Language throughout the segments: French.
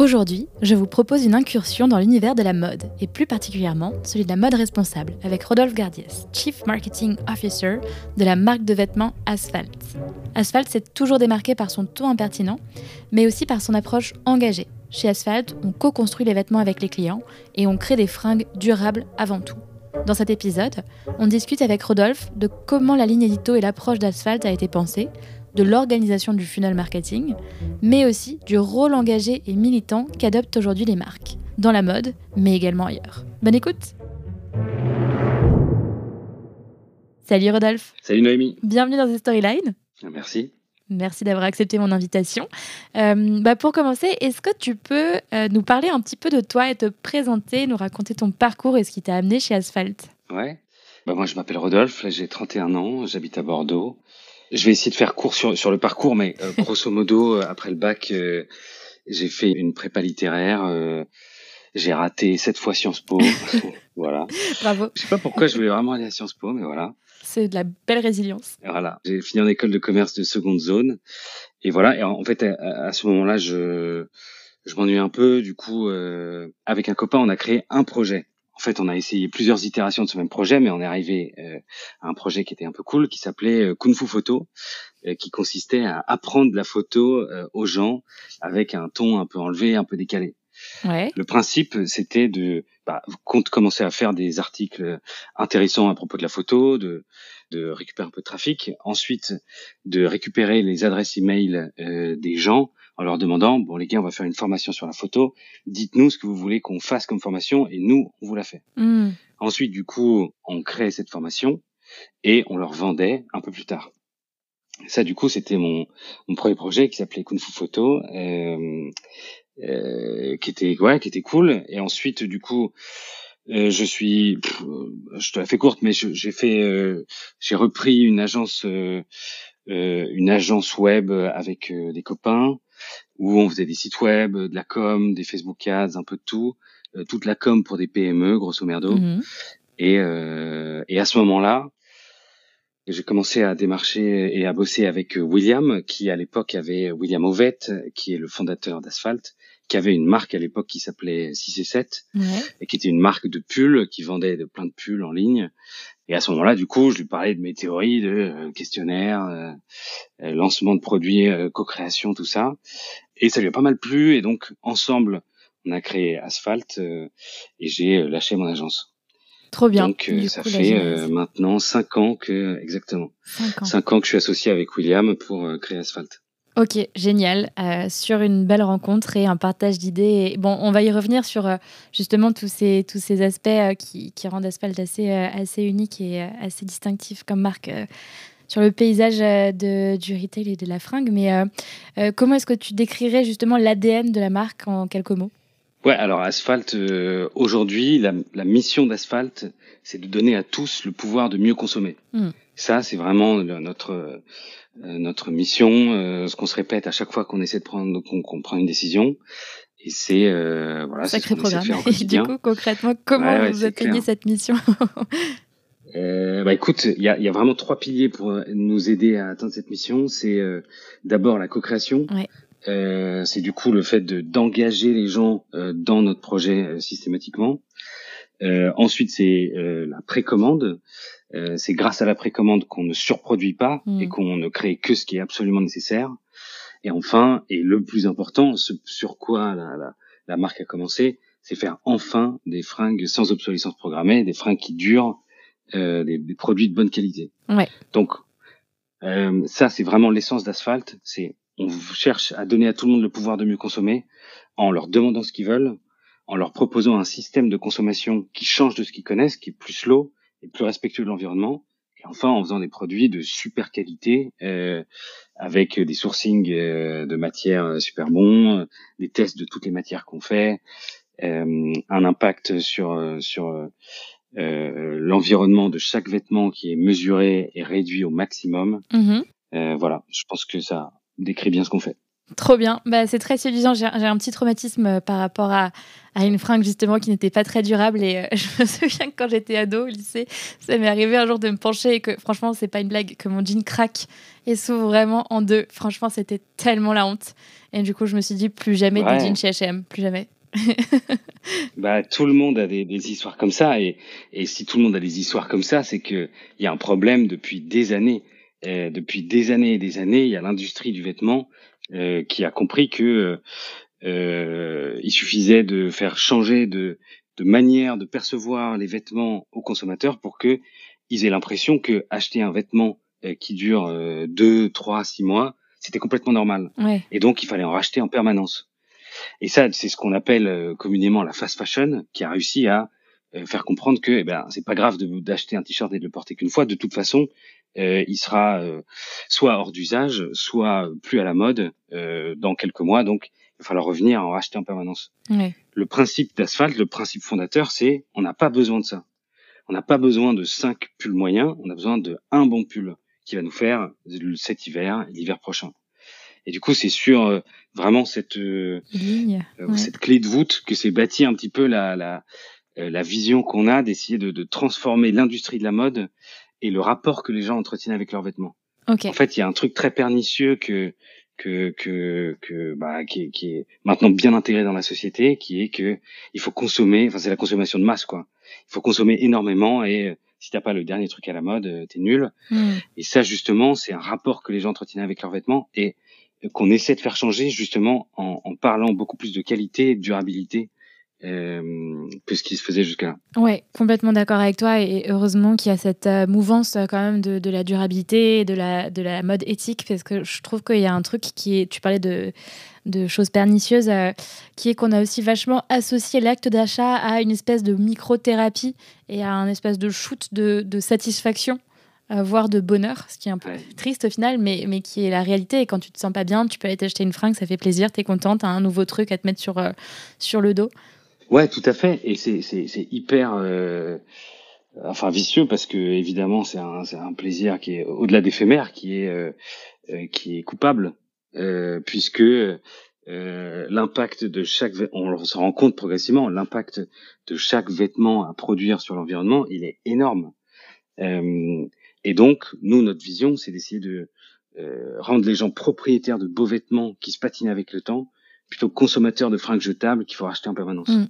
Aujourd'hui, je vous propose une incursion dans l'univers de la mode, et plus particulièrement celui de la mode responsable, avec Rodolphe Gardiès, Chief Marketing Officer de la marque de vêtements Asphalt. Asphalt s'est toujours démarqué par son ton impertinent, mais aussi par son approche engagée, chez Asphalt, on co-construit les vêtements avec les clients et on crée des fringues durables avant tout. Dans cet épisode, on discute avec Rodolphe de comment la ligne édito et l'approche d'Asphalt a été pensée, de l'organisation du funnel marketing, mais aussi du rôle engagé et militant qu'adoptent aujourd'hui les marques, dans la mode, mais également ailleurs. Bonne écoute Salut Rodolphe Salut Noémie Bienvenue dans The Storyline Merci Merci d'avoir accepté mon invitation. Euh, bah pour commencer, est-ce que tu peux euh, nous parler un petit peu de toi et te présenter, nous raconter ton parcours et ce qui t'a amené chez Asphalt? Ouais. Bah moi, je m'appelle Rodolphe, j'ai 31 ans, j'habite à Bordeaux. Je vais essayer de faire court sur, sur le parcours, mais euh, grosso modo, après le bac, j'ai fait une prépa littéraire. j'ai raté sept fois Sciences Po. voilà. Bravo. Je sais pas pourquoi je voulais vraiment aller à Sciences Po, mais voilà. C'est de la belle résilience. Voilà. J'ai fini en école de commerce de seconde zone. Et voilà. Et en fait, à, ce moment-là, je, je m'ennuie un peu. Du coup, euh, avec un copain, on a créé un projet. En fait, on a essayé plusieurs itérations de ce même projet, mais on est arrivé euh, à un projet qui était un peu cool, qui s'appelait euh, Kung Fu Photo, euh, qui consistait à apprendre la photo aux gens avec un ton un peu enlevé, un peu décalé. Ouais. Le principe, c'était de bah, commencer à faire des articles intéressants à propos de la photo, de, de récupérer un peu de trafic, ensuite de récupérer les adresses email euh, des gens en leur demandant bon les gars on va faire une formation sur la photo, dites-nous ce que vous voulez qu'on fasse comme formation et nous on vous la fait. Hmm. Ensuite du coup on crée cette formation et on leur vendait un peu plus tard. Ça du coup c'était mon, mon premier projet qui s'appelait Kung Fu Photo. Euh, euh, qui était ouais qui était cool et ensuite du coup euh, je suis je te la fais courte mais j'ai fait euh, j'ai repris une agence une agence web avec des copains où on faisait des sites web de la com des Facebook ads un peu de tout toute la com pour des PME grosso merdo Mhm. et et à ce moment-là j'ai commencé à démarcher et à bosser avec William, qui à l'époque avait William Ovette, qui est le fondateur d'Asphalt, qui avait une marque à l'époque qui s'appelait 6 et 7, Ouais. et qui était une marque de pulls, qui vendait de plein de pulls en ligne. Et à ce moment-là, du coup, je lui parlais de mes théories de euh, questionnaire, euh, euh, lancement de produits, euh, co-création, tout ça. Et ça lui a pas mal plu, et donc ensemble, on a créé Asphalt, euh, et j'ai lâché mon agence. Trop bien. Donc euh, ça coup, fait euh, maintenant cinq ans que exactement Cinq ans. cinq ans que je suis associé avec William pour euh, créer Asphalt. Ok, génial. Euh, sur une belle rencontre et un partage d'idées. Et Bon, on va y revenir sur euh, justement tous ces, tous ces aspects euh, qui, qui rendent Asphalt assez, assez unique et assez distinctif comme marque sur le paysage de, du retail et de la fringue. Mais comment est-ce que tu décrirais justement l'ADN de la marque en quelques mots? Ouais, alors Asphalt aujourd'hui, la, la mission d'Asphalt, c'est de donner à tous le pouvoir de mieux consommer. Mm. Ça, c'est vraiment notre euh, notre mission, euh, ce qu'on se répète à chaque fois qu'on essaie de prendre qu'on qu'on prend une décision. Et c'est euh, voilà, ce Sacré de programme. Et du coup, concrètement, comment Ouais, ouais, vous atteignez clair. cette mission? Euh, bah écoute, il y a, y a vraiment trois piliers pour euh, nous aider à atteindre cette mission. C'est euh, d'abord la co-création. Ouais. Euh, c'est du coup le fait de d'engager les gens euh, dans notre projet euh, systématiquement. Euh, ensuite, c'est euh, la précommande. Euh, c'est grâce à la précommande qu'on ne surproduit pas Mm. et qu'on ne crée que ce qui est absolument nécessaire. Et enfin, et le plus important, ce sur quoi la, la, la marque a commencé, c'est faire enfin des fringues sans obsolescence programmée, des fringues qui durent, euh, des, des, produits de bonne qualité. Ouais. Donc euh, ça, c'est vraiment l'essence d'Asphalt. C'est on cherche à donner à tout le monde le pouvoir de mieux consommer en leur demandant ce qu'ils veulent, en leur proposant un système de consommation qui change de ce qu'ils connaissent, qui est plus slow et plus respectueux de l'environnement. Et enfin, en faisant des produits de super qualité, euh, avec des sourcings euh, de matières super bons, des tests de toutes les matières qu'on fait, euh, un impact sur sur euh, l'environnement de chaque vêtement qui est mesuré et réduit au maximum. Mhm. Euh, voilà, je pense que ça décrit bien ce qu'on fait. Trop bien, bah, c'est très séduisant. J'ai un petit traumatisme euh, par rapport à, à une fringue justement qui n'était pas très durable. Et je me souviens que quand j'étais ado au lycée, ça m'est arrivé un jour de me pencher et que franchement, c'est pas une blague, que mon jean craque et s'ouvre vraiment en deux. Franchement, c'était tellement la honte. Et du coup, je me suis dit, plus jamais Ouais. des jeans chez H&M, plus jamais. Bah, tout le monde a des, des histoires comme ça, et, et si tout le monde a des histoires comme ça, c'est que il y a un problème depuis des années. Euh, depuis des années et des années, il y a l'industrie du vêtement euh, qui a compris que euh, il suffisait de faire changer de, de manière de percevoir les vêtements aux consommateurs pour que ils aient l'impression que acheter un vêtement euh, qui dure euh, deux, trois, six mois, c'était complètement normal. Ouais. Et donc, il fallait en racheter en permanence. Et ça, c'est ce qu'on appelle euh, communément la fast fashion, qui a réussi à faire comprendre que, eh ben, c'est pas grave d'acheter un t-shirt et de le porter qu'une fois. De toute façon, il sera euh, soit hors d'usage, soit plus à la mode euh, dans quelques mois. Donc, il va falloir revenir à en racheter en permanence. Le principe d'asphalte, le principe fondateur, c'est on n'a pas besoin de ça. On n'a pas besoin de cinq pulls moyens. On a besoin de un bon pull qui va nous faire cet hiver et l'hiver prochain. Et du coup, c'est sur euh, vraiment cette euh, Ligne. euh, Ouais. cette clé de voûte que s'est bâtie un petit peu la la, euh, la vision qu'on a d'essayer de, de transformer l'industrie de la mode et le rapport que les gens entretiennent avec leurs vêtements. Ok. En fait, il y a un truc très pernicieux que que que, que bah, qui, est, qui est maintenant bien intégré dans la société, qui est que il faut consommer. Enfin, c'est la consommation de masse, quoi. Il faut consommer énormément et euh, si t'as pas le dernier truc à la mode, euh, t'es nul. Hmm. Et ça, justement, c'est un rapport que les gens entretiennent avec leurs vêtements et euh, qu'on essaie de faire changer justement en, en parlant beaucoup plus de qualité et de durabilité euh, que ce qui se faisait jusqu'à là. Ouais, complètement d'accord avec toi et heureusement qu'il y a cette euh, mouvance euh, quand même de, de la durabilité et de la, de la mode éthique parce que je trouve qu'il y a un truc qui est, tu parlais de, de choses pernicieuses, euh, qui est qu'on a aussi vachement associé l'acte d'achat à une espèce de microthérapie et à un espèce de shoot de, de satisfaction. voire de bonheur, ce qui est un peu Ouais. triste au final, mais, mais qui est la réalité. Et quand tu te sens pas bien, tu peux aller t'acheter une fringue, ça fait plaisir, t'es contente, t'as un nouveau truc à te mettre sur, sur le dos. Ouais, tout à fait. Et c'est c'est hyper euh, enfin vicieux parce que évidemment c'est un c'est un plaisir qui est au-delà d'éphémère, qui est euh, euh, qui est coupable euh, puisque euh, l'impact de chaque on se rend compte progressivement l'impact de chaque vêtement à produire sur l'environnement il est énorme Euh, et donc nous notre vision c'est d'essayer de rendre les gens propriétaires de beaux vêtements qui se patinent avec le temps plutôt consommateurs de fringues jetables qu'il faut racheter en permanence Mm.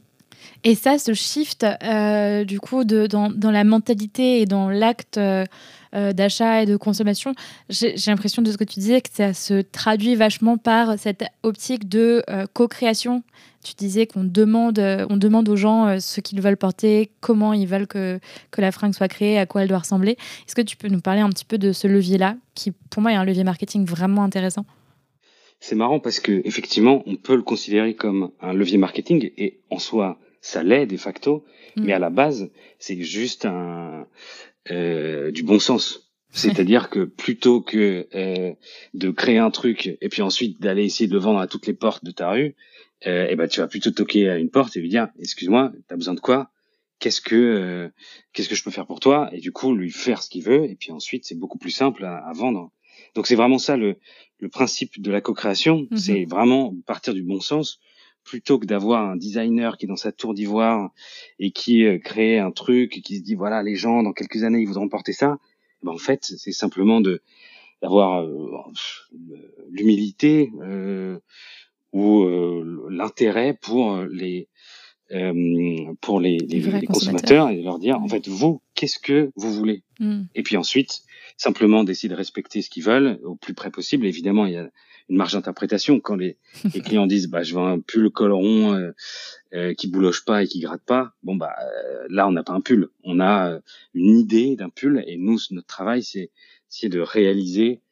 Et ça, ce shift, euh, du coup, de, dans, dans la mentalité et dans l'acte euh, euh, d'achat et de consommation, j'ai l'impression de ce que tu disais que ça se traduit vachement par cette optique de co-création. Tu disais qu'on demande, on demande aux gens ce qu'ils veulent porter, comment ils veulent que, que la fringue soit créée, à quoi elle doit ressembler. Est-ce que tu peux nous parler un petit peu de ce levier-là, qui pour moi est un levier marketing vraiment intéressant? C'est marrant parce que effectivement, on peut le considérer comme un levier marketing et en soi, ça l'est de facto, Mm. mais à la base, c'est juste un euh, du bon sens. C'est-à-dire que plutôt que euh, de créer un truc et puis ensuite d'aller essayer de le vendre à toutes les portes de ta rue, euh, et ben tu vas plutôt toquer à une porte et lui dire excuse-moi, t'as besoin de quoi? Qu'est-ce que euh, qu'est-ce que je peux faire pour toi? Et du coup lui faire ce qu'il veut et puis ensuite c'est beaucoup plus simple à, à vendre. Donc c'est vraiment ça le le principe de la co-création, Mhm. c'est vraiment partir du bon sens plutôt que d'avoir un designer qui est dans sa tour d'ivoire et qui euh, crée un truc et qui se dit voilà les gens dans quelques années ils voudront porter ça. Ben, en fait c'est simplement de d'avoir euh, l'humilité euh, ou euh, l'intérêt pour les euh, pour les, les, les consommateurs. et de leur dire en fait vous qu'est-ce que vous voulez? Mm. et puis ensuite, simplement d'essayer de respecter ce qu'ils veulent au plus près possible. Évidemment, il y a une marge d'interprétation. Quand les, les, clients disent bah je veux un pull col rond euh, euh, qui bouloche pas et qui gratte pas, bon bah euh, là on n'a pas un pull, on a une idée d'un pull et nous notre travail c'est c'est de réaliser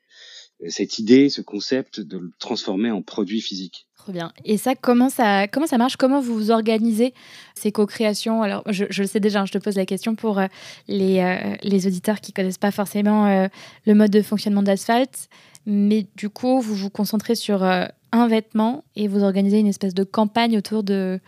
cette idée, ce concept, de le transformer en produit physique. Trop bien. Et ça, comment ça, comment ça marche? Comment vous vous organisez ces co-créations? Alors, je, je, le sais déjà, hein, je te pose la question pour euh, les, euh, les auditeurs qui connaissent pas forcément euh, le mode de fonctionnement d'Asphalt. Mais du coup, vous vous concentrez sur un vêtement et vous organisez une espèce de campagne autour de,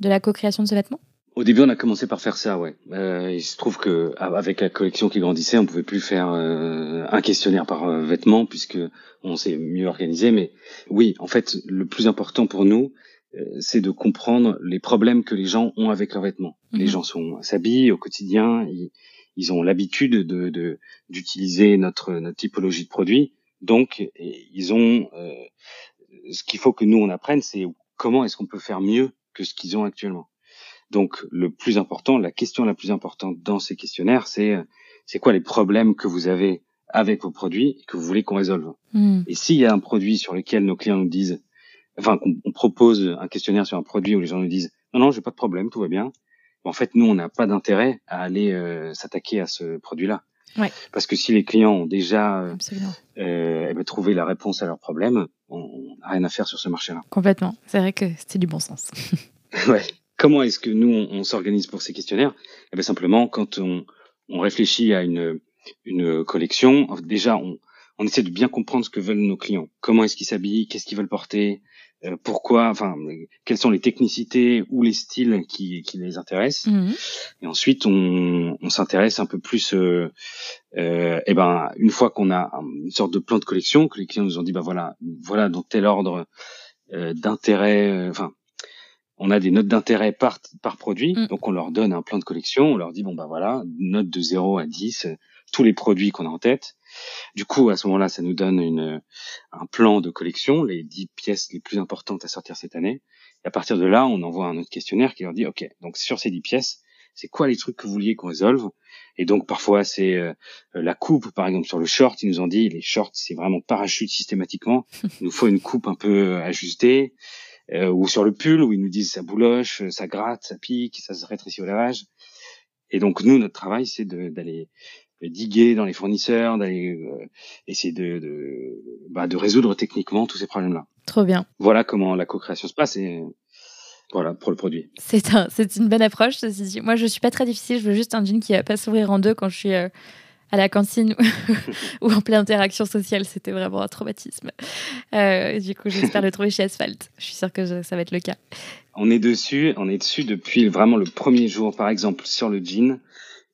de la co-création de ce vêtement? Au début, on a commencé par faire ça, ouais. Euh, il se trouve que avec la collection qui grandissait, on pouvait plus faire euh, un questionnaire par euh, vêtement puisque on s'est mieux organisé. Mais oui, en fait, le plus important pour nous, euh, c'est de comprendre les problèmes que les gens ont avec leurs vêtements. Les mhm. gens sont s'habillent au quotidien, ils, ils ont l'habitude de d'utiliser notre notre typologie de produits, donc ils ont euh, ce qu'il faut que nous on apprenne, c'est comment est-ce qu'on peut faire mieux que ce qu'ils ont actuellement. Donc le plus important, la question la plus importante dans ces questionnaires, c'est c'est quoi les problèmes que vous avez avec vos produits et que vous voulez qu'on résolve? Hmm. Et s'il y a un produit sur lequel nos clients nous disent, enfin qu'on propose un questionnaire sur un produit où les gens nous disent non non j'ai pas de problème tout va bien, en fait nous on n'a pas d'intérêt à aller euh, s'attaquer à ce produit-là. Ouais. Parce que si les clients ont déjà euh, euh eh ben, trouvé la réponse à leurs problèmes, on n'a rien à faire sur ce marché-là. Complètement. C'est vrai que c'était du bon sens. ouais. Comment est-ce que nous, on, s'organise pour ces questionnaires? Eh bien simplement, quand on, on, réfléchit à une, une collection, déjà, on, on, essaie de bien comprendre ce que veulent nos clients. Comment est-ce qu'ils s'habillent? Qu'est-ce qu'ils veulent porter? Euh, Pourquoi Enfin, quelles sont les technicités ou les styles qui, qui les intéressent? Mmh. Et ensuite, on, on s'intéresse un peu plus. Euh, euh, eh ben, une fois qu'on a une sorte de plan de collection, que les clients nous ont dit, bah voilà, voilà dans tel ordre euh, d'intérêt, euh, enfin on a des notes d'intérêt par, par produit, mm. donc on leur donne un plan de collection, on leur dit bon bah voilà, note de 0 à 10, euh, tous les produits qu'on a en tête. Du coup, à ce moment-là, ça nous donne une, un plan de collection, les 10 pièces les plus importantes à sortir cette année. Et à partir de là, on envoie un autre questionnaire qui leur dit OK, donc sur ces 10 pièces, c'est quoi les trucs que vous vouliez qu'on résolve? Et donc parfois c'est euh, la coupe, par exemple sur le short, ils nous ont dit les shorts c'est vraiment parachute systématiquement, il nous faut une coupe un peu ajustée. Euh, ou sur le pull où ils nous disent ça bouloche, ça gratte, ça pique, ça se rétrécit au lavage. Et donc nous, notre travail, c'est d'aller diguer dans les fournisseurs, d'aller euh, essayer de, de, bah, de résoudre techniquement tous ces problèmes-là. Trop bien. Voilà comment la co-création se passe et voilà pour le produit. C'est un, c'est une bonne approche. Moi, je suis pas très difficile. Je veux juste un jean qui va pas s'ouvrir en deux quand je suis euh, à la cantine ou en pleine interaction sociale. C'était vraiment un traumatisme. Euh, du coup, j'espère le trouver chez Asphalt. Je suis sûre que ça va être le cas. On est dessus, on est dessus depuis vraiment le premier jour. Par exemple, sur le jean,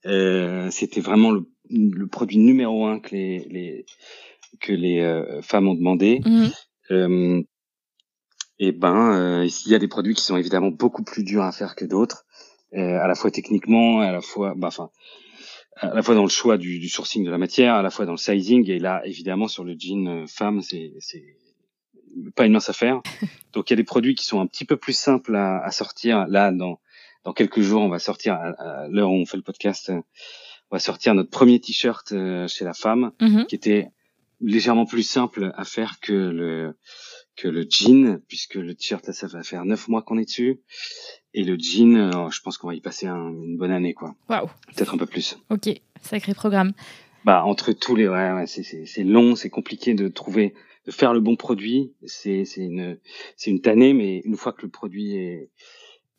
euh, c'était vraiment le, le, produit numéro un que les, les que les euh, femmes ont demandé. Mhm. Euh, et ben, euh, il y a des produits qui sont évidemment beaucoup plus durs à faire que d'autres, à la fois techniquement, à la fois, bah, enfin, à la fois dans le choix du, du, sourcing de la matière, à la fois dans le sizing, et là, évidemment, sur le jean euh, femme, c'est pas une mince affaire. Donc, il y a des produits qui sont un petit peu plus simples à, à sortir. Là, dans, dans quelques jours, on va sortir, à, l'heure où on fait le podcast, euh, va sortir notre premier t-shirt euh, chez la femme, mm-hmm. qui était légèrement plus simple à faire que le que le jean, puisque le t-shirt là, ça va faire neuf mois qu'on est dessus. Et le jean, euh, je pense qu'on va y passer une bonne année, quoi. Waouh. Peut-être un peu plus. Ok, sacré programme. Bah entre tous les, ouais, ouais c'est long, c'est compliqué de trouver, de faire le bon produit. C'est c'est une c'est une tannée, mais une fois que le produit est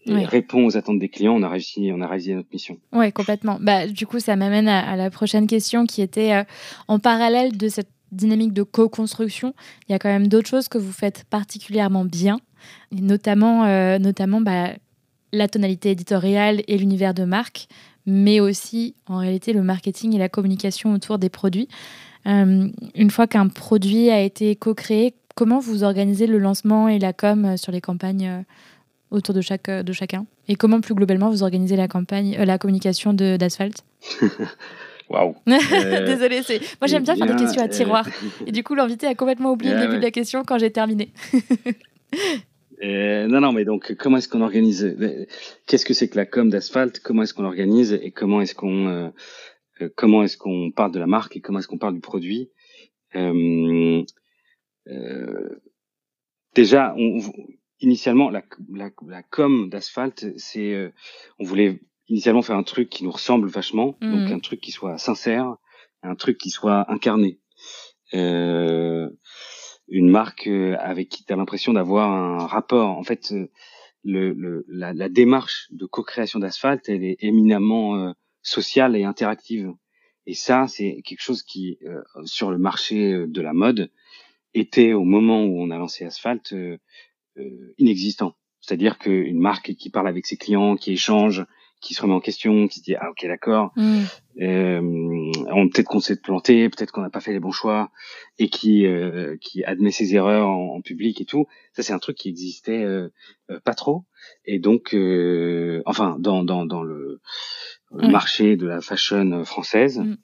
répond aux attentes des clients, on a réussi, on a réalisé notre mission. Ouais, complètement. Bah, du coup, ça m'amène à, la prochaine question qui était euh, en parallèle de cette dynamique de co-construction. Il y a quand même d'autres choses que vous faites particulièrement bien, et notamment, euh, notamment bah, la tonalité éditoriale et l'univers de marque, mais aussi en réalité le marketing et la communication autour des produits. Euh, une fois qu'un produit a été co-créé, comment vous organisez le lancement et la com sur les campagnes autour de, chaque, de chacun Et comment plus globalement vous organisez la, campagne, euh, la communication d'Asphalt Waouh Désolée, moi j'aime bien, faire des questions à tiroir. Et du coup, l'invité a complètement oublié le début de la question quand j'ai terminé. Euh, non, non, mais donc comment est-ce qu'on organise euh, Qu'est-ce que c'est que la com d'asphalte Comment est-ce qu'on l'organise et comment est-ce qu'on euh, euh, comment est-ce qu'on parle de la marque et comment est-ce qu'on parle du produit? Euh, déjà, on, initialement, la, la, la com d'asphalte, c'est, on voulait initialement faire un truc qui nous ressemble vachement, donc mmh. un truc qui soit sincère, un truc qui soit incarné. Euh, une marque euh, avec qui tu as l'impression d'avoir un rapport. En fait, euh, le, le la, la, démarche de co-création d'asphalte, elle est éminemment euh, sociale et interactive. Et ça, c'est quelque chose qui, sur le marché de la mode, était au moment où on a lancé Asphalt inexistant. C'est-à-dire qu'une marque qui parle avec ses clients, qui échange, qui se remet en question, qui se dit ah ok d'accord, mm. euh, peut-être qu'on s'est planté, peut-être qu'on n'a pas fait les bons choix, et qui euh, qui admet ses erreurs en, public et tout. Ça c'est un truc qui existait euh, euh pas trop, et donc euh, enfin dans dans dans le, marché de la fashion française. Mm.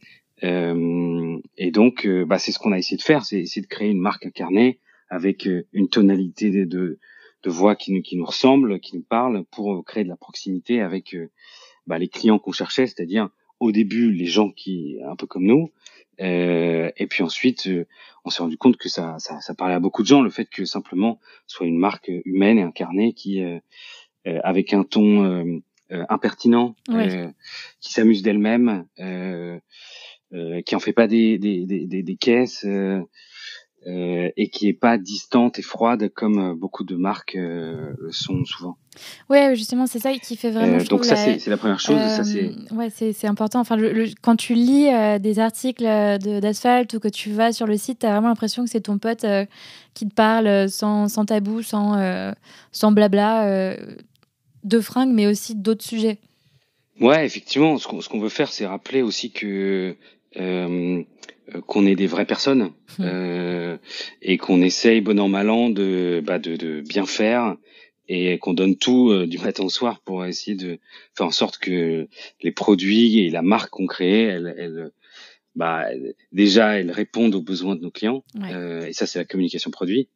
Euh, et donc, bah, c'est ce qu'on a essayé de faire, c'est essayer de créer une marque incarnée avec une tonalité de, de, de voix qui nous, qui nous ressemble, qui nous parle, pour créer de la proximité avec euh, bah, les clients qu'on cherchait, c'est-à-dire au début les gens qui un peu comme nous, euh, et puis ensuite euh, on s'est rendu compte que ça, ça, ça, parlait à beaucoup de gens, le fait que simplement soit une marque humaine et incarnée qui euh, avec un ton impertinent, qui s'amuse d'elle-même, qui en fait pas des, des, des, des caisses. Euh, et qui est pas distante et froide comme euh, beaucoup de marques euh, le sont souvent. Ouais, justement, c'est ça qui fait vraiment. donc ça, c'est la première chose. ça, c'est. Ouais, c'est important. Enfin, le, quand tu lis des articles d'asphalte ou que tu vas sur le site, tu as vraiment l'impression que c'est ton pote qui te parle sans, sans tabou, sans, sans blabla de fringues, mais aussi d'autres sujets. Ouais, effectivement, ce qu'on veut faire, c'est rappeler aussi que euh, qu'on est des vraies personnes mmh. euh, et qu'on essaye bon an mal an de, bah, de, de bien faire et qu'on donne tout euh, du matin au soir pour essayer de faire en sorte que les produits et la marque qu'on crée, elles, elles, bah, déjà elles répondent aux besoins de nos clients euh, et ça c'est la communication produit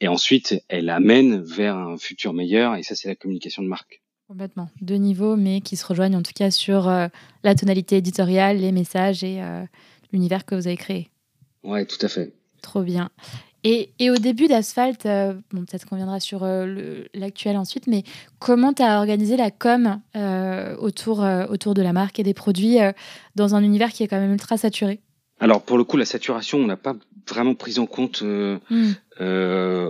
et ensuite elles amènent vers un futur meilleur et ça c'est la communication de marque. Complètement. Deux niveaux, mais qui se rejoignent en tout cas sur euh, la tonalité éditoriale, les messages et euh, l'univers que vous avez créé. Ouais, tout à fait. Trop bien. Et, et au début d'Asphalt, euh, bon, peut-être qu'on viendra sur l'actuel ensuite, mais comment tu as organisé la com autour, autour de la marque et des produits dans un univers qui est quand même ultra saturé? Alors, pour le coup, la saturation, on n'a pas vraiment pris en compte hmm.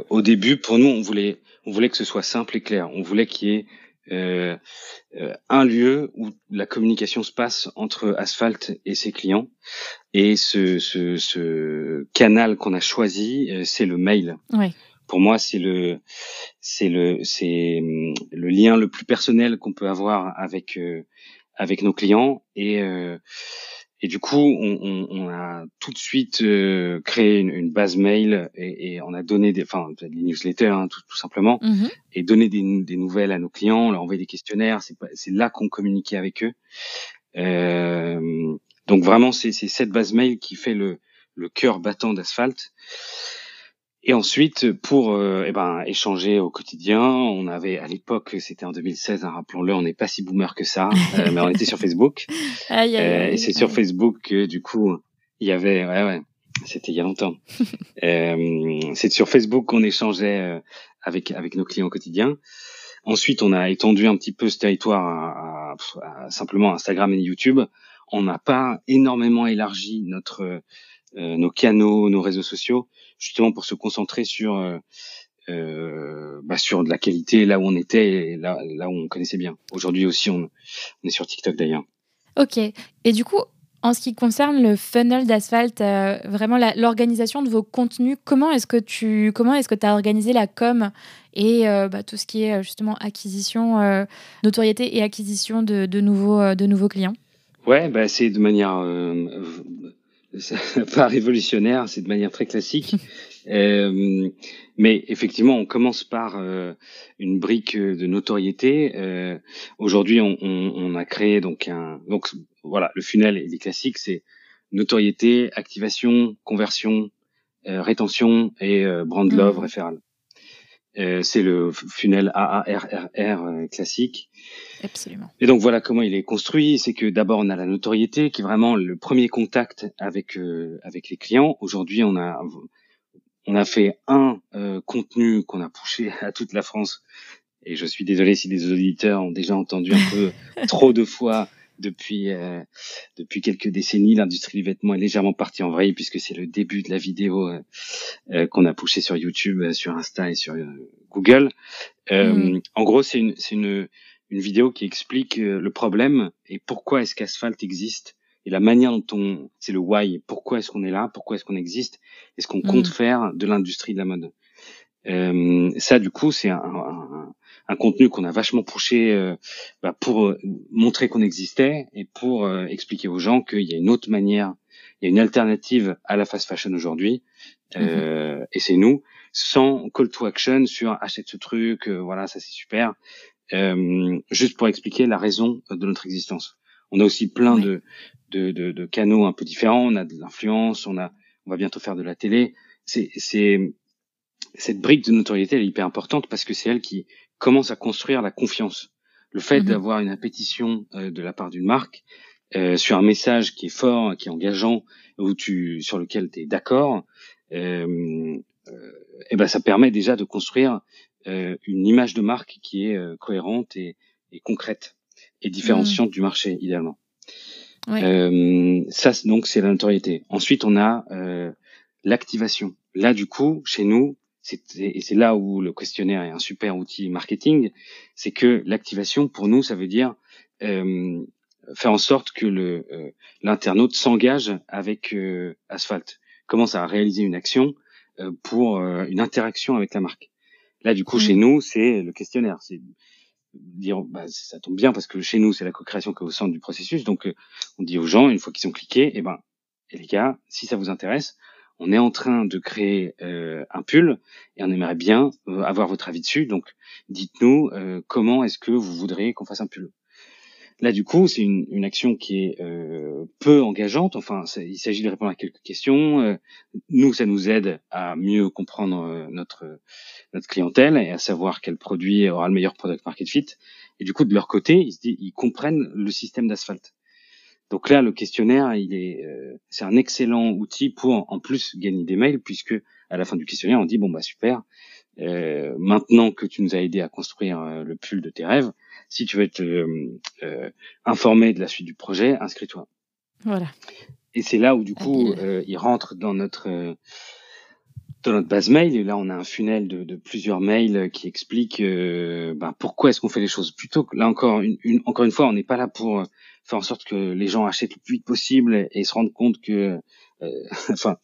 au début. Pour nous, on voulait, on voulait que ce soit simple et clair. On voulait qu'il y ait un lieu où la communication se passe entre Asphalt et ses clients. Et ce, ce, ce canal qu'on a choisi, euh, c'est le mail. Pour moi, c'est le, c'est le, c'est hum, le lien le plus personnel qu'on peut avoir avec avec nos clients et et du coup, on, on, on, a tout de suite euh, créé une, une, base mail et, et, on a donné des, enfin, des newsletters hein, tout, tout, simplement, mm-hmm. et donné des, des, nouvelles à nos clients, on leur envoyé des questionnaires. C'est là qu'on communiquait avec eux. Euh, donc vraiment, c'est cette base mail qui fait le, le cœur battant d'Asphalt. Et ensuite, pour euh, eh ben, échanger au quotidien, on avait à l'époque, c'était en 2016, hein, rappelons-le, on n'est pas si boomer que ça, euh, mais on était sur Facebook. Euh, et c'est sur Facebook que du coup, il y avait, ouais, ouais, c'était il y a longtemps. c'est sur Facebook qu'on échangeait avec avec nos clients au quotidien. Ensuite, on a étendu un petit peu ce territoire à, à simplement Instagram et YouTube. On n'a pas énormément élargi notre nos canaux, nos réseaux sociaux justement pour se concentrer sur euh, euh, bah, sur de la qualité là où on était et là, là où on connaissait bien. Aujourd'hui aussi, on, on, est sur TikTok d'ailleurs. Ok. Et du coup, en ce qui concerne le funnel d'asphalte, euh, vraiment l'organisation de vos contenus, comment est-ce que tu comment est-ce que tu as organisé la com et bah, tout ce qui est justement acquisition, notoriété et acquisition de, de nouveaux, de nouveaux clients? Ouais, bah, c'est de manière pas révolutionnaire, c'est de manière très classique. euh, mais effectivement, on commence par euh, une brique de notoriété. Euh, Aujourd'hui, on, on, on, a créé donc un donc voilà le funnel il est classique, c'est notoriété, activation, conversion, euh, rétention et euh, brand love mmh. référal. Euh, c'est le funnel AARRR euh, classique. Absolument. Et donc voilà comment il est construit. C'est que d'abord on a la notoriété qui est vraiment le premier contact avec euh, avec les clients. Aujourd'hui on a on a fait un euh, contenu qu'on a poussé à toute la France. Et je suis désolé si des auditeurs ont déjà entendu un peu trop de fois depuis euh, depuis quelques décennies. L'industrie du vêtement est légèrement partie en vrille puisque c'est le début de la vidéo euh, qu'on a poussé sur YouTube, sur Insta et sur Google. Mm. En gros, c'est une c'est une une vidéo qui explique le problème et pourquoi est-ce qu'Asphalt existe et la manière dont on, c'est le why, pourquoi est-ce qu'on est là, pourquoi est-ce qu'on existe, est-ce qu'on compte mm. faire de l'industrie de la mode? Euh, ça, du coup, c'est un, un, un, contenu qu'on a vachement poussé euh, bah, pour euh, montrer qu'on existait et pour euh, expliquer aux gens qu'il y a une autre manière, il y a une alternative à la fast fashion aujourd'hui, mm-hmm. et c'est nous, sans call to action sur achète ce truc, voilà, ça c'est super, juste pour expliquer la raison de notre existence. On a aussi plein de, de, de, de, canaux un peu différents. On a de l'influence, on a, on va bientôt faire de la télé. C'est cette brique de notoriété, elle est hyper importante parce que c'est elle qui commence à construire la confiance. Le fait mhm. d'avoir une répétition euh, de la part d'une marque euh, sur un message qui est fort, qui est engageant, où tu, sur lequel tu es d'accord, euh, euh, et ben ça permet déjà de construire euh, une image de marque qui est cohérente et, et concrète et différenciante mhm. du marché idéalement. Euh, ça, donc, c'est la notoriété. Ensuite, on a euh, l'activation. Là, du coup, chez nous, et c'est là où le questionnaire est un super outil marketing, c'est que l'activation, pour nous, ça veut dire euh, faire en sorte que le euh, l'internaute s'engage avec euh, Asphalt, commence à réaliser une action euh, pour une interaction avec la marque. Là, du coup, chez mmh. nous, c'est le questionnaire. C'est dire bah, ça tombe bien parce que chez nous c'est la co-création qui est au centre du processus donc euh, on dit aux gens une fois qu'ils ont cliqué et eh ben et les gars si ça vous intéresse on est en train de créer euh, un pull et on aimerait bien euh, avoir votre avis dessus donc dites-nous comment est-ce que vous voudriez qu'on fasse un pull? Là, du coup, c'est une, action qui est euh, peu engageante. Enfin, il s'agit de répondre à quelques questions. Euh, nous, ça nous aide à mieux comprendre euh, notre notre clientèle et à savoir quel produit aura le meilleur product market fit. Et du coup, de leur côté, ils, se disent, ils comprennent le système d'asphalte. Donc là, le questionnaire, il est, c'est un excellent outil pour en plus gagner des mails, puisque à la fin du questionnaire, on dit bon bah super, maintenant que tu nous as aidé à construire le pull de tes rêves, si tu veux être euh, euh, informé de la suite du projet, inscris-toi. Voilà. Et c'est là où du coup, euh, il rentre dans notre euh, dans notre base mail. Et là, on a un funnel de, de plusieurs mails qui expliquent ben, pourquoi est-ce qu'on fait les choses. Plutôt que là encore, une, une encore une fois, on n'est pas là pour faire en sorte que les gens achètent le plus vite possible et, se rendent compte que, enfin,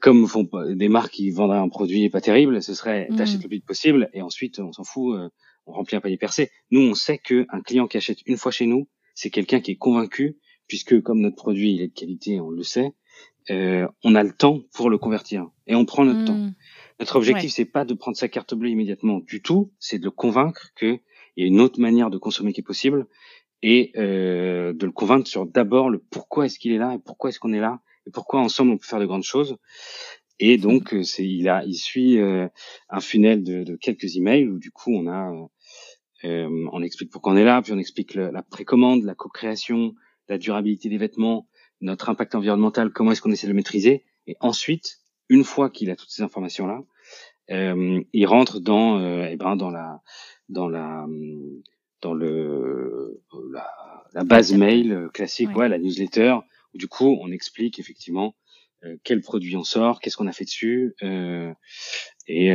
comme font des marques qui vendraient un produit pas terrible, ce serait mmh. t'achètes le plus vite possible et ensuite on s'en fout on remplit un panier percé. Nous, on sait qu'un client qui achète une fois chez nous, c'est quelqu'un qui est convaincu, puisque comme notre produit il est de qualité, on le sait, euh, on a le temps pour le convertir et on prend notre temps. Hmm. Notre objectif, c'est pas de prendre sa carte bleue immédiatement du tout, c'est de le convaincre qu'il y a une autre manière de consommer qui est possible et euh, de le convaincre sur d'abord le pourquoi est-ce qu'il est là et pourquoi est-ce qu'on est là et pourquoi ensemble on peut faire de grandes choses. Et donc, euh, c'est, il a, il suit euh, un funnel de, de, quelques emails où du coup on a euh, on explique pourquoi on est là, puis on explique la précommande, la co-création, la durabilité des vêtements, notre impact environnemental, comment est-ce qu'on essaie de le maîtriser. Et ensuite, une fois qu'il a toutes ces informations-là, euh, il rentre dans, euh, eh ben, dans la, dans la, dans le, la, la base mail euh, classique, ouais. la newsletter, où du coup, on explique effectivement euh, quel produit on sort, qu'est-ce qu'on a fait dessus, euh, et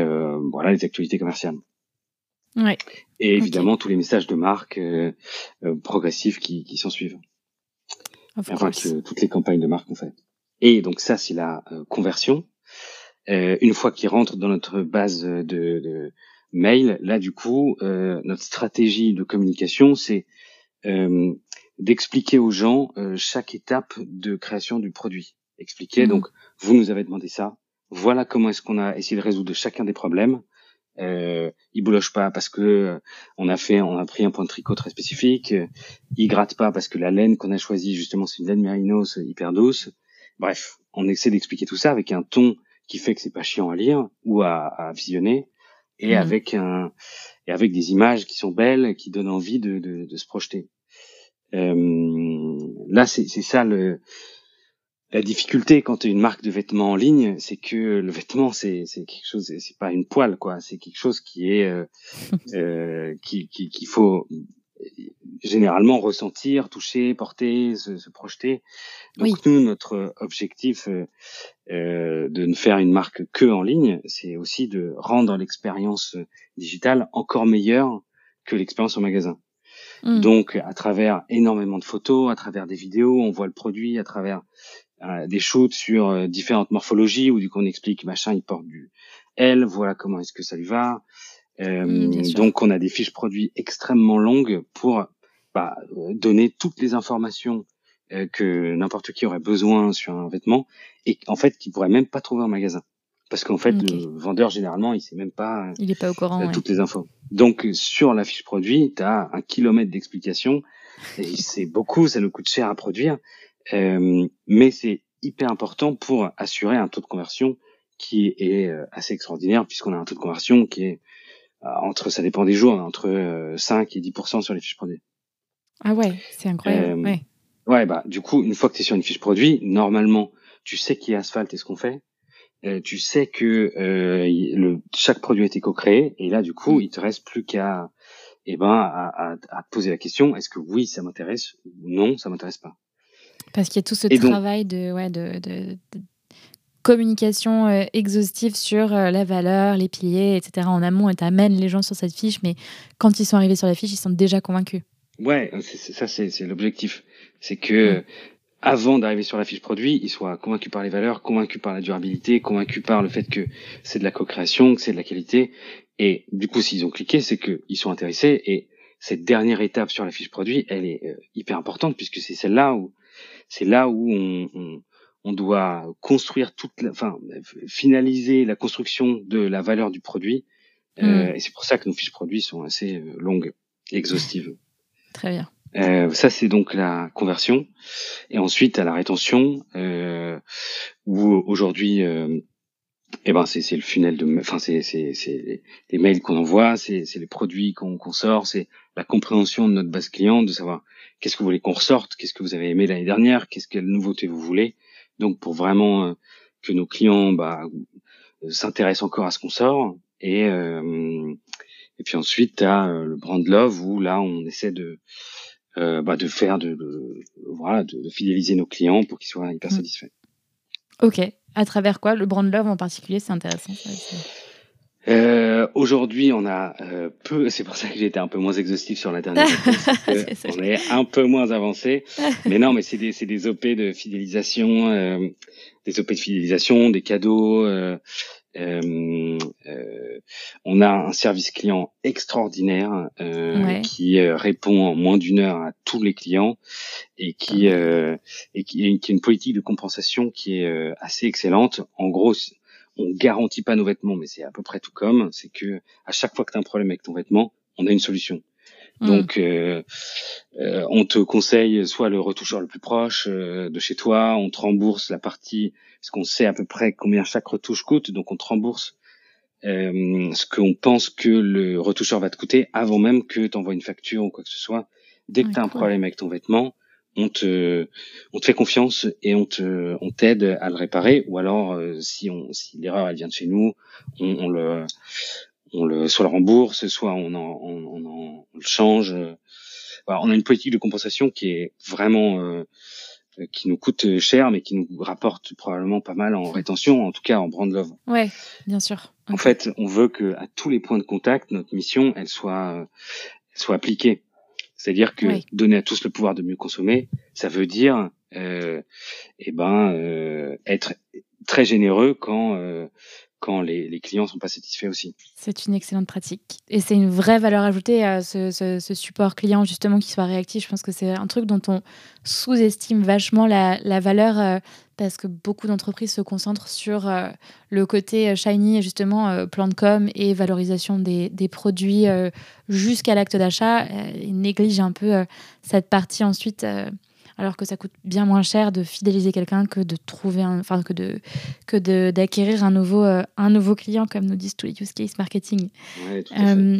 voilà les actualités commerciales. Ouais. Et évidemment, tous les messages de marque euh, euh, progressifs qui, qui s'en suivent. Enfin, que, toutes les campagnes de marque ont fait. Et donc ça, c'est la euh, conversion. Euh, une fois qu'ils rentrent dans notre base de, de mail, là, du coup, notre stratégie de communication, c'est d'expliquer aux gens chaque étape de création du produit. Expliquer, mmh. donc, vous nous avez demandé ça. Voilà comment est-ce qu'on a essayé de résoudre chacun des problèmes. Euh, il bouloche pas parce que euh, on a fait, on a pris un point de tricot très spécifique. il gratte pas parce que la laine qu'on a choisie justement c'est une laine mérinos hyper douce. Bref, on essaie d'expliquer tout ça avec un ton qui fait que c'est pas chiant à lire ou à, à visionner et mhm. avec un et avec des images qui sont belles, qui donnent envie de, de, de se projeter. Euh, là, c'est ça le la difficulté quand tu es une marque de vêtements en ligne, c'est que le vêtement c'est c'est quelque chose, c'est pas une poêle quoi, c'est quelque chose qui est euh, euh, qui qu'il faut généralement ressentir, toucher, porter, se, se projeter. Donc nous, notre objectif euh, euh, de ne faire une marque que en ligne, c'est aussi de rendre l'expérience digitale encore meilleure que l'expérience en magasin. Hmm. Donc, à travers énormément de photos, à travers des vidéos, on voit le produit, à travers euh, des shoots sur euh, différentes morphologies où du coup on explique machin, il porte du L, voilà comment est-ce que ça lui va. Euh, donc, on a des fiches produits extrêmement longues pour bah, donner toutes les informations que n'importe qui aurait besoin sur un vêtement et en fait qui pourrait même pas trouver en magasin. Parce qu'en fait le vendeur généralement il sait même pas il est pas au courant toutes les infos. Donc sur la fiche produit tu as un kilomètre d'explication. Et c'est beaucoup ça nous coûte cher à produire. euh, mais c'est hyper important pour assurer un taux de conversion qui est euh, assez extraordinaire puisqu'on a un taux de conversion qui est euh, entre ça dépend des jours entre 5 et 10% sur les fiches produits ah ouais c'est incroyable ouais Ouais, bah du coup, une fois que tu es sur une fiche produit, normalement, tu sais qui est Asphalt et ce qu'on fait. Euh, tu sais que euh, le, chaque produit a été co-créé et là, du coup, mm. il te reste plus qu'à eh ben, à, à, à, te poser la question est-ce que oui, ça m'intéresse ou non, ça m'intéresse pas. Parce qu'il y a tout ce travail de, ouais, de, de, communication euh, exhaustive sur euh, la valeur, les piliers, etc. en amont et tu amènes les gens sur cette fiche, mais quand ils sont arrivés sur la fiche, ils sont déjà convaincus. Ouais, ça c'est l'objectif. C'est que avant d'arriver sur la fiche produit, ils soient convaincus par les valeurs, convaincus par la durabilité, convaincus par le fait que c'est de la co-création, que c'est de la qualité. Et du coup, s'ils ont cliqué, c'est qu'ils sont intéressés. Et cette dernière étape sur la fiche produit, elle est euh, hyper importante puisque c'est celle-là où c'est là où on, on, on, doit construire toute, la, enfin, finaliser la construction de la valeur du produit. Euh, mm. et c'est pour ça que nos fiches produits sont assez euh, longues, exhaustives. Très bien. Euh, ça, c'est donc la conversion. Et ensuite, à la rétention, euh, où aujourd'hui, euh, eh ben, c'est le funnel de, enfin, c'est les, les mails qu'on envoie, c'est les produits qu'on qu'on sort, c'est la compréhension de notre base client, de savoir qu'est-ce que vous voulez qu'on ressorte, qu'est-ce que vous avez aimé l'année dernière, qu'est-ce quelle nouveauté vous voulez. Donc, pour vraiment euh, que nos clients bah, s'intéressent encore à ce qu'on sort et euh, et puis ensuite, tu as euh, le brand love où là, on essaie de euh, bah, de faire de, voilà de, fidéliser nos clients pour qu'ils soient hyper mm. satisfaits. Ok. À travers quoi? Le brand love en particulier, c'est intéressant. Euh, Aujourd'hui, on a euh, peu. C'est pour ça que j'ai été un peu moins exhaustif sur la dernière. on est un peu moins avancé. mais non, mais c'est des c'est des op de fidélisation, euh, des op de fidélisation, des cadeaux. Euh, euh, euh, on a un service client extraordinaire euh, qui répond en moins d'une heure à tous les clients et qui, euh, et qui, qui, a une politique de compensation qui est assez excellente. En gros, on garantit pas nos vêtements, mais c'est à peu près tout comme. C'est que à chaque fois que tu as un problème avec ton vêtement, on a une solution. Mm. Donc, euh, euh, on te conseille soit le retoucheur le plus proche euh, de chez toi, on te rembourse la partie, parce qu'on sait à peu près combien chaque retouche coûte, donc on te rembourse euh, ce qu'on pense que le retoucheur va te coûter avant même que tu envoies une facture ou quoi que ce soit. Dès que tu as un problème avec ton vêtement, on te, on te fait confiance et on te, on t'aide à le réparer. Ou alors, si on, si l'erreur elle vient de chez nous, on, on le, on le soit le rembourse, soit on en, on, on, en, le change. on a une politique de compensation qui est vraiment euh, qui nous coûte cher, mais qui nous rapporte probablement pas mal en rétention, en tout cas en brand love. Ouais, bien sûr. En fait, on veut que à tous les points de contact, notre mission, elle soit, soit appliquée. C'est-à-dire que donner à tous le pouvoir de mieux consommer, ça veut dire, euh, eh ben, euh, être très généreux quand euh, quand les, les clients sont pas satisfaits aussi. C'est une excellente pratique. Et c'est une vraie valeur ajoutée à ce, ce, support client, justement, qui soit réactif. Je pense que c'est un truc dont on sous-estime vachement la, la valeur parce que beaucoup d'entreprises se concentrent sur euh, le côté euh, shiny, justement, plan de com et valorisation des, des produits jusqu'à l'acte d'achat. ils négligent un peu cette partie ensuite alors que ça coûte bien moins cher de fidéliser quelqu'un que de trouver enfin que de que d'acquérir un nouveau euh, un nouveau client comme nous disent tous les use case marketing. Euh,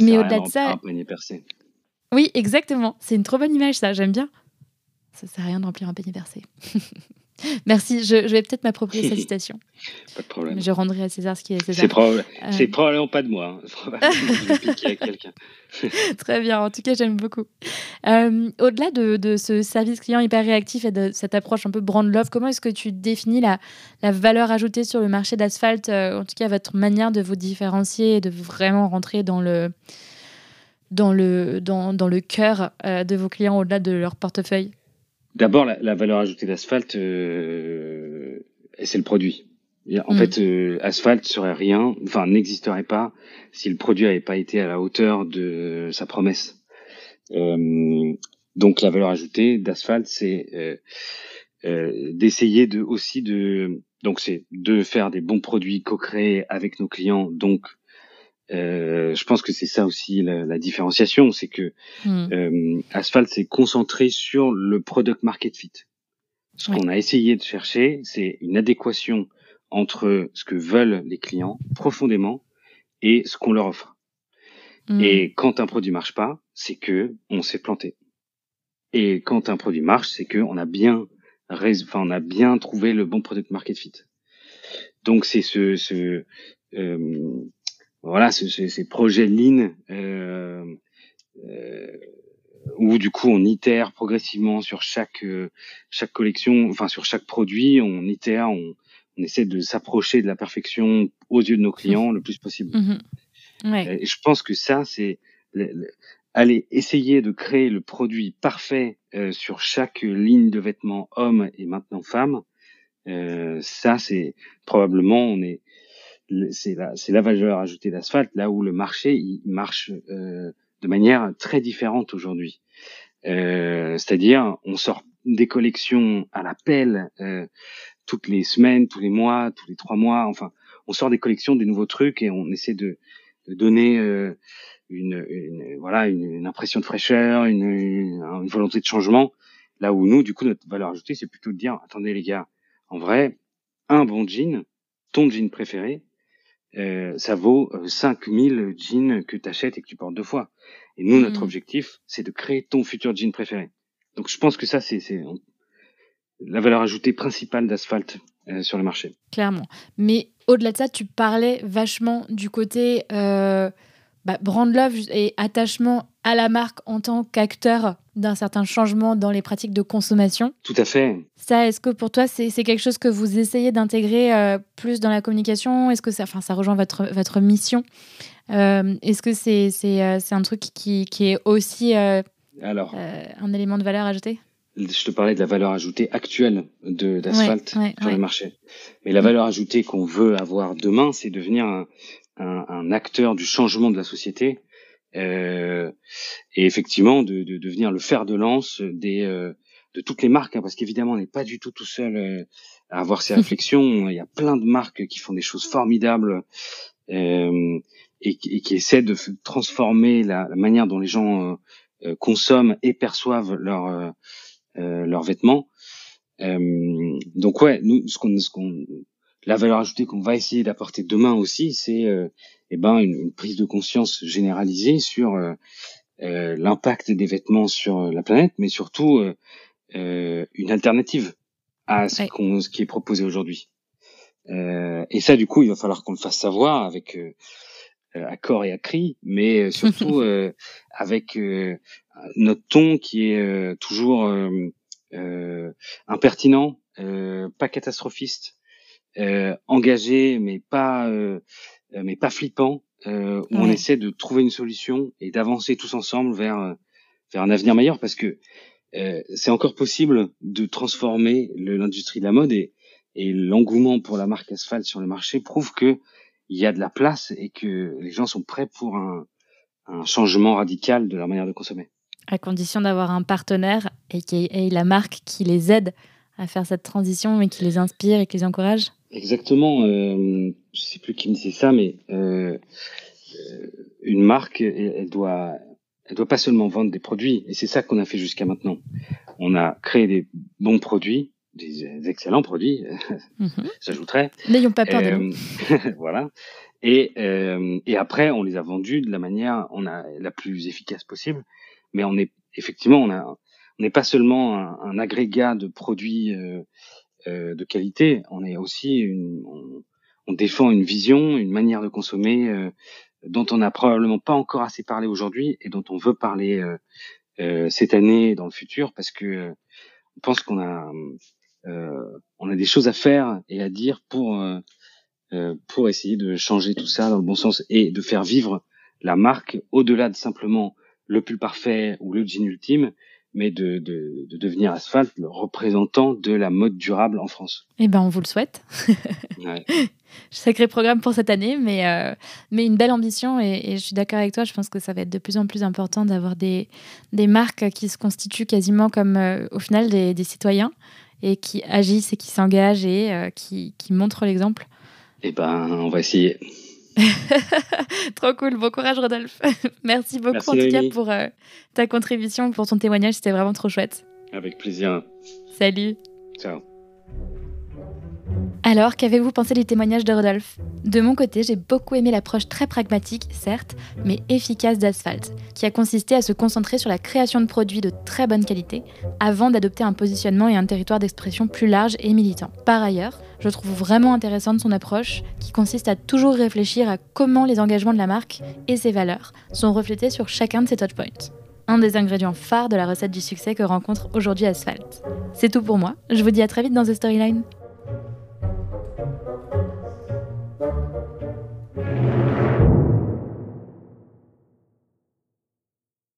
mais au-delà de ça, percé. Oui, exactement. C'est une trop bonne image ça. J'aime bien. Ça sert à rien de remplir un panier percé. Merci, je, vais peut-être m'approprier cette citation. pas de problème. Je rendrai à César ce qui est César. C'est, euh. probablement pas de moi. Hein. à quelqu'un. Très bien, en tout cas, j'aime beaucoup. Euh, au-delà de, ce service client hyper réactif et de cette approche un peu brand love, comment est-ce que tu définis la, valeur ajoutée sur le marché d'asphalte, euh, en tout cas votre manière de vous différencier et de vraiment rentrer dans le, dans le, dans, dans le cœur de vos clients au-delà de leur portefeuille? D'abord, la, valeur ajoutée d'asphalte, euh, c'est le produit. En mm. fait, euh, asphalte serait rien, enfin n'existerait pas si le produit n'avait pas été à la hauteur de sa promesse. Euh, donc la valeur ajoutée d'asphalte, c'est euh, euh, d'essayer de aussi de donc c'est de faire des bons produits co-créés avec nos clients, donc euh, je pense que c'est ça aussi la, la différenciation, c'est que hmm. euh, Asphalt s'est concentré sur le product market fit. Ce qu'on a essayé de chercher, c'est une adéquation entre ce que veulent les clients profondément et ce qu'on leur offre. Hmm. Et quand un produit marche pas, c'est que on s'est planté. Et quand un produit marche, c'est que on a bien, enfin on a bien trouvé le bon product market fit. Donc c'est ce, ce euh, voilà, ces projets lean euh, euh, où du coup on itère progressivement sur chaque euh, chaque collection, enfin sur chaque produit, on itère, on, on essaie de s'approcher de la perfection aux yeux de nos clients le plus possible. Mhm. Ouais. Et je pense que ça, c'est aller essayer de créer le produit parfait euh, sur chaque ligne de vêtements homme et maintenant femme. Euh, ça, c'est probablement on est c'est la, la valeur ajoutée d'asphalte, là où le marché il marche euh, de manière très différente aujourd'hui. Euh, c'est-à-dire, on sort des collections à la pelle euh, toutes les semaines, tous les mois, tous les trois mois. Enfin, on sort des collections, des nouveaux trucs, et on essaie de, de donner euh, une, une, voilà une, impression de fraîcheur, une, une, volonté de changement. Là où nous, du coup, notre valeur ajoutée, c'est plutôt de dire attendez les gars, en vrai, un bon jean, ton jean préféré, euh, ça vaut 5000 euh, jeans que tu achètes et que tu portes deux fois. Et nous, notre mmh. objectif, c'est de créer ton futur jean préféré. Donc je pense que ça, c'est la valeur ajoutée principale d'Asphalt euh, sur le marché. Clairement. Mais au-delà de ça, tu parlais vachement du côté euh, bah, brand love et attachement à la marque en tant qu'acteur d'un certain changement dans les pratiques de consommation. Tout à fait. Ça, est-ce que pour toi, c'est quelque chose que vous essayez d'intégrer euh, plus dans la communication? Est-ce que ça, enfin, ça rejoint votre, votre mission? Euh, Est-ce que c'est euh, c'est un truc qui, qui est aussi Alors, un élément de valeur ajoutée? Je te parlais de la valeur ajoutée actuelle d'asphalte sur le marché. Mais la valeur ajoutée qu'on veut avoir demain, c'est devenir un, un, un, acteur du changement de la société euh, et effectivement de, de, devenir le fer de lance des euh, de toutes les marques, hein, parce qu'évidemment on n'est pas du tout tout seul euh, à avoir ces réflexions. Il y a plein de marques qui font des choses formidables euh, et, et, qui essaient de transformer la, la manière dont les gens consomment et perçoivent leurs leurs vêtements. donc ouais, nous ce qu'on ce qu'on la valeur ajoutée qu'on va essayer d'apporter demain aussi, c'est euh, eh ben une, prise de conscience généralisée sur euh, euh, l'impact des vêtements sur la planète, mais surtout une alternative à ce, qu'on, ce qui est proposé aujourd'hui. et ça, du coup, il va falloir qu'on le fasse savoir avec à corps et à cri, mais surtout avec notre ton qui est toujours impertinent, pas catastrophiste, euh, engagé mais pas euh, euh, mais pas flippant où on essaie de trouver une solution et d'avancer tous ensemble vers vers un avenir meilleur parce que c'est encore possible de transformer l'industrie de la mode et, et l'engouement pour la marque Asphalt sur le marché prouve que il y a de la place et que les gens sont prêts pour un, un changement radical de leur manière de consommer. À condition d'avoir un partenaire et, qui, et la marque qui les aide à faire cette transition et qui les inspire et qui les encourage Exactement. Euh, je sais plus qui me disait ça, mais euh, euh, une marque, elle, doit, elle doit pas seulement vendre des produits, et c'est ça qu'on a fait jusqu'à maintenant. On a créé des bons produits, des excellents produits, mm j'ajouterais. N'ayons pas peur euh, Voilà. Et, euh, et après, on les a vendus de la manière on a la plus efficace possible. Mais on est effectivement, on a, on n'est pas seulement un, un, agrégat de produits euh, de qualité. On est aussi une, on, défend une vision, une manière de consommer dont on n'a probablement pas encore assez parlé aujourd'hui et dont on veut parler cette année et dans le futur parce que on pense qu'on a on a des choses à faire et à dire pour pour essayer de changer tout ça dans le bon sens et de faire vivre la marque au-delà de simplement le plus parfait ou le jean ultime, mais de, de, de, devenir Asphalt le représentant de la mode durable en France. Eh ben, on vous le souhaite. ouais. Sacré programme pour cette année, mais, euh, mais une belle ambition. Et, je suis d'accord avec toi, je pense que ça va être de plus en plus important d'avoir des, des marques qui se constituent quasiment comme, euh, au final, des, des, citoyens et qui agissent et qui s'engagent et euh, qui, qui montrent l'exemple. Eh ben, on va essayer. Trop cool. Bon courage, Rodolphe. Merci beaucoup en tout cas pour euh, ta contribution, pour ton témoignage. C'était vraiment trop chouette. Avec plaisir. Salut. Ciao. Alors, qu'avez-vous pensé du témoignage de Rodolphe? De mon côté, j'ai beaucoup aimé l'approche très pragmatique, certes, mais efficace d'Asphalt, qui a consisté à se concentrer sur la création de produits de très bonne qualité, avant d'adopter un positionnement et un territoire d'expression plus large et militant. Par ailleurs, je trouve vraiment intéressante son approche, qui consiste à toujours réfléchir à comment les engagements de la marque et ses valeurs sont reflétés sur chacun de ses touchpoints un des ingrédients phares de la recette du succès que rencontre aujourd'hui Asphalt. C'est tout pour moi, je vous dis à très vite dans The Storyline.